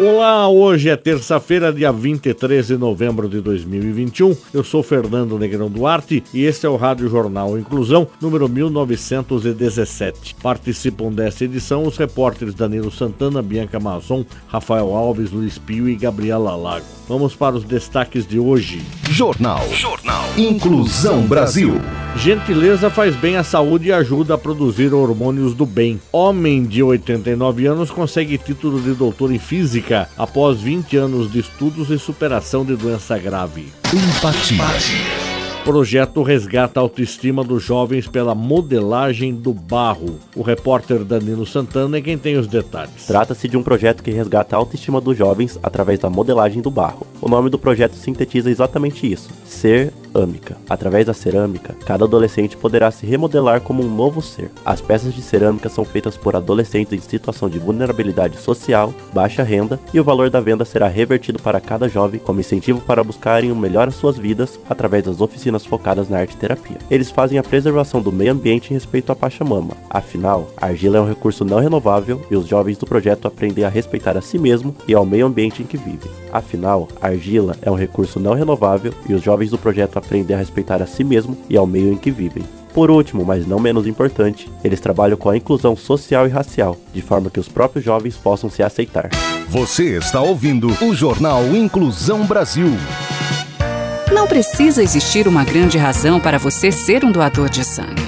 Olá, hoje é terça-feira, dia 23 de novembro de 2021. Eu sou Fernando Negrão Duarte e este é o Rádio Jornal Inclusão, número 1917. Participam desta edição os repórteres Danilo Santana, Bianca Mazon, Rafael Alves, Luiz Pio e Gabriela Lago. Vamos para os destaques de hoje. Jornal. Jornal. Inclusão Brasil. Gentileza faz bem à saúde e ajuda a produzir hormônios do bem. Homem de 89 anos consegue título de doutor em física após 20 anos de estudos e superação de doença grave. Empatia. Projeto resgata a autoestima dos jovens pela modelagem do barro. O repórter Danilo Santana é quem tem os detalhes. Trata-se de um projeto que resgata a autoestima dos jovens através da modelagem do barro. O nome do projeto sintetiza exatamente isso: ser âmica. Através da cerâmica, cada adolescente poderá se remodelar como um novo ser. As peças de cerâmica são feitas por adolescentes em situação de vulnerabilidade social, baixa renda, e o valor da venda será revertido para cada jovem como incentivo para buscarem o melhor às suas vidas através das oficinas focadas na arte terapia. Eles fazem a preservação do meio ambiente em respeito à Pachamama. Afinal, a argila é um recurso não renovável e os jovens do projeto aprendem a respeitar a si mesmo e ao meio ambiente em que vivem. Afinal, a argila é um recurso não renovável e os jovens do projeto aprender a respeitar a si mesmo e ao meio em que vivem. Por último, mas não menos importante, eles trabalham com a inclusão social e racial, de forma que os próprios jovens possam se aceitar. Você está ouvindo o Jornal Inclusão Brasil. Não precisa existir uma grande razão para você ser um doador de sangue.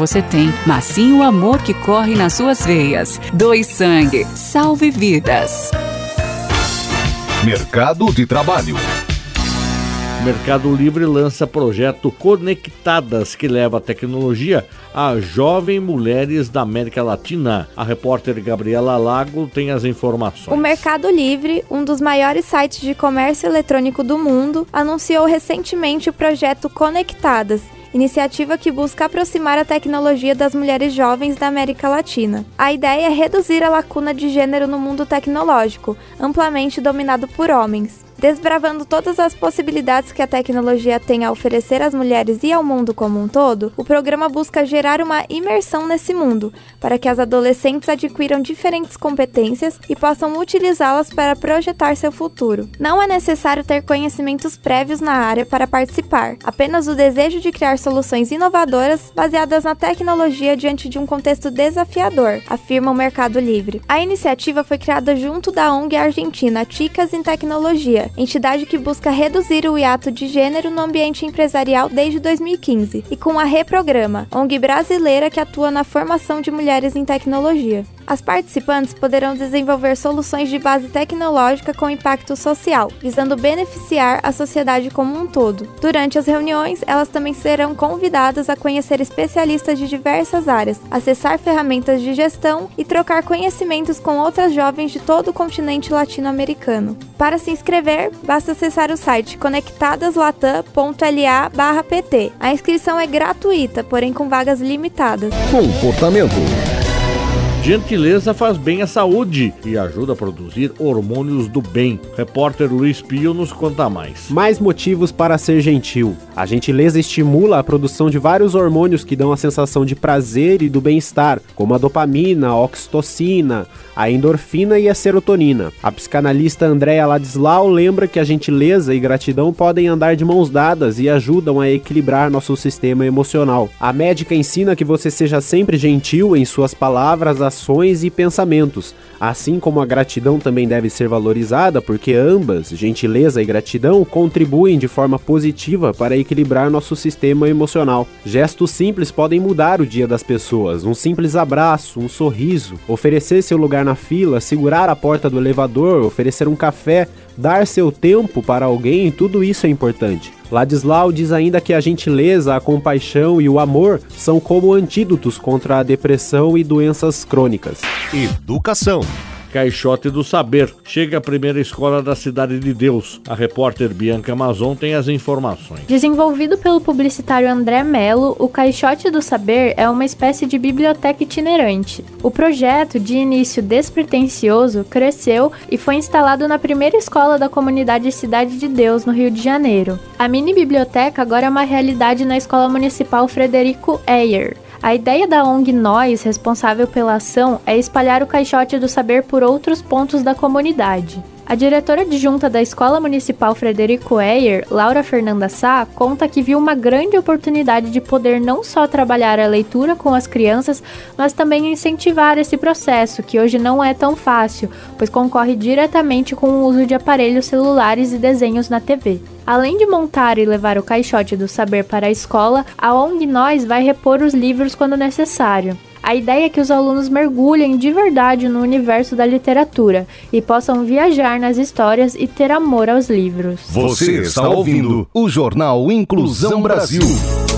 você tem, mas sim o amor que corre nas suas veias. Doe sangue, salve vidas. Mercado de Trabalho. Mercado Livre lança projeto Conectadas, que leva a tecnologia a jovens mulheres da América Latina. A repórter Gabriela Lago tem as informações. O Mercado Livre, um dos maiores sites de comércio eletrônico do mundo, anunciou recentemente o projeto Conectadas iniciativa que busca aproximar a tecnologia das mulheres jovens da América Latina. A ideia é reduzir a lacuna de gênero no mundo tecnológico, amplamente dominado por homens. Desbravando todas as possibilidades que a tecnologia tem a oferecer às mulheres e ao mundo como um todo, o programa busca gerar uma imersão nesse mundo, para que as adolescentes adquiram diferentes competências e possam utilizá-las para projetar seu futuro. Não é necessário ter conhecimentos prévios na área para participar, apenas o desejo de criar soluções inovadoras baseadas na tecnologia diante de um contexto desafiador, afirma o Mercado Livre. A iniciativa foi criada junto da ONG argentina Ticas em Tecnologia entidade que busca reduzir o hiato de gênero no ambiente empresarial desde 2015, e com a Reprograma, ONG brasileira que atua na formação de mulheres em tecnologia. As participantes poderão desenvolver soluções de base tecnológica com impacto social, visando beneficiar a sociedade como um todo. Durante as reuniões, elas também serão convidadas a conhecer especialistas de diversas áreas, acessar ferramentas de gestão e trocar conhecimentos com outras jovens de todo o continente latino-americano. Para se inscrever, basta acessar o site conectadaslatam.la/pt. A inscrição é gratuita, porém com vagas limitadas. Comportamento. Gentileza faz bem à saúde e ajuda a produzir hormônios do bem. Repórter Luiz Pio nos conta mais. Mais motivos para ser gentil. A gentileza estimula a produção de vários hormônios que dão a sensação de prazer e do bem-estar, como a dopamina, a oxitocina, a endorfina e a serotonina. A psicanalista Andréa Ladislau lembra que a gentileza e gratidão podem andar de mãos dadas e ajudam a equilibrar nosso sistema emocional. A médica ensina que você seja sempre gentil em suas palavras, ações e pensamentos, assim como a gratidão também deve ser valorizada, porque ambas, gentileza e gratidão, contribuem de forma positiva para equilibrar nosso sistema emocional. Gestos simples podem mudar o dia das pessoas. Um simples abraço, um sorriso, oferecer seu lugar na fila, segurar a porta do elevador, oferecer um café, dar seu tempo para alguém, tudo isso é importante. Ladislau diz ainda que a gentileza, a compaixão e o amor são como antídotos contra a depressão e doenças crônicas. Educação. Caixote do Saber. Chega a primeira escola da Cidade de Deus. A repórter Bianca Amazon tem as informações. Desenvolvido pelo publicitário André Melo, o Caixote do Saber é uma espécie de biblioteca itinerante. O projeto, de início despretensioso, cresceu e foi instalado na primeira escola da comunidade Cidade de Deus, no Rio de Janeiro. A mini biblioteca agora é uma realidade na Escola Municipal Frederico Eyer. A ideia da ONG Nós, responsável pela ação, é espalhar o caixote do saber por outros pontos da comunidade. A diretora adjunta da Escola Municipal Frederico Eyer, Laura Fernanda Sá, conta que viu uma grande oportunidade de poder não só trabalhar a leitura com as crianças, mas também incentivar esse processo, que hoje não é tão fácil, pois concorre diretamente com o uso de aparelhos celulares e desenhos na TV. Além de montar e levar o caixote do saber para a escola, a ONG Nós vai repor os livros quando necessário. A ideia é que os alunos mergulhem de verdade no universo da literatura e possam viajar nas histórias e ter amor aos livros. Você está ouvindo o Jornal Inclusão Brasil.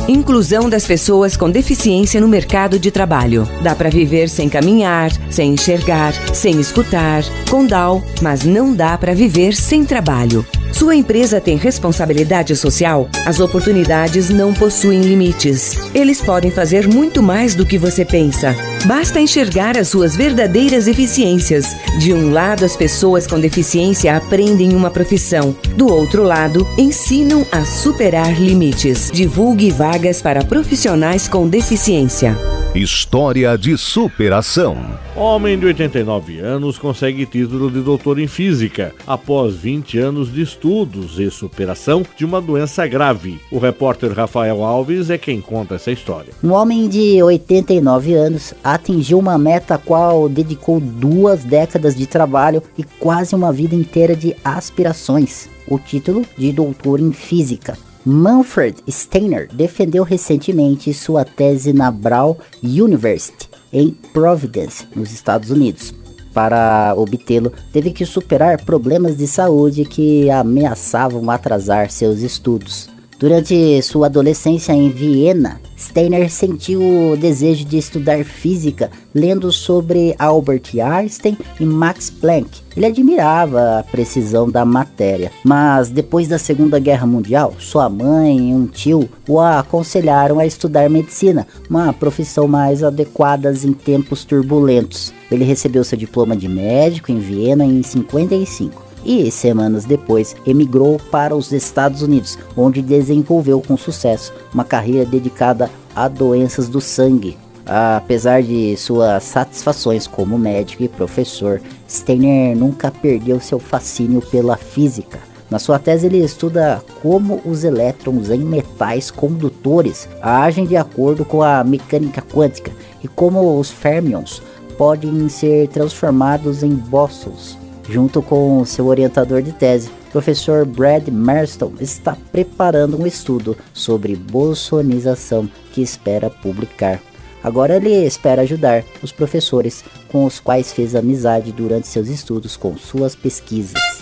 Inclusão das pessoas com deficiência no mercado de trabalho. Dá para viver sem caminhar, sem enxergar, sem escutar, com DAO, mas não dá para viver sem trabalho. Sua empresa tem responsabilidade social? As oportunidades não possuem limites. Eles podem fazer muito mais do que você pensa. Basta enxergar as suas verdadeiras eficiências. De um lado, as pessoas com deficiência aprendem uma profissão. Do outro lado, ensinam a superar limites. Divulgue vagas para profissionais com deficiência. História de superação. Homem de 89 anos consegue título de doutor em física após 20 anos de estudos e superação de uma doença grave. O repórter Rafael Alves é quem conta essa história. Um homem de 89 anos atingiu uma meta a qual dedicou duas décadas de trabalho e quase uma vida inteira de aspirações. O título de doutor em física. Manfred Steiner defendeu recentemente sua tese na Brown University, em Providence, nos Estados Unidos. Para obtê-lo, teve que superar problemas de saúde que ameaçavam atrasar seus estudos. Durante sua adolescência em Viena, Steiner sentiu o desejo de estudar física lendo sobre Albert Einstein e Max Planck. Ele admirava a precisão da matéria, mas depois da Segunda Guerra Mundial, sua mãe e um tio o aconselharam a estudar medicina, uma profissão mais adequada em tempos turbulentos. Ele recebeu seu diploma de médico em Viena em 55 e semanas depois emigrou para os Estados Unidos, onde desenvolveu com sucesso uma carreira dedicada a doenças do sangue. Apesar de suas satisfações como médico e professor, Steiner nunca perdeu seu fascínio pela física. Na sua tese, ele estuda como os elétrons em metais condutores agem de acordo com a mecânica quântica e como os fermions podem ser transformados em bósons junto com seu orientador de tese, professor Brad Marston, está preparando um estudo sobre bosonização que espera publicar. Agora ele espera ajudar os professores com os quais fez amizade durante seus estudos com suas pesquisas.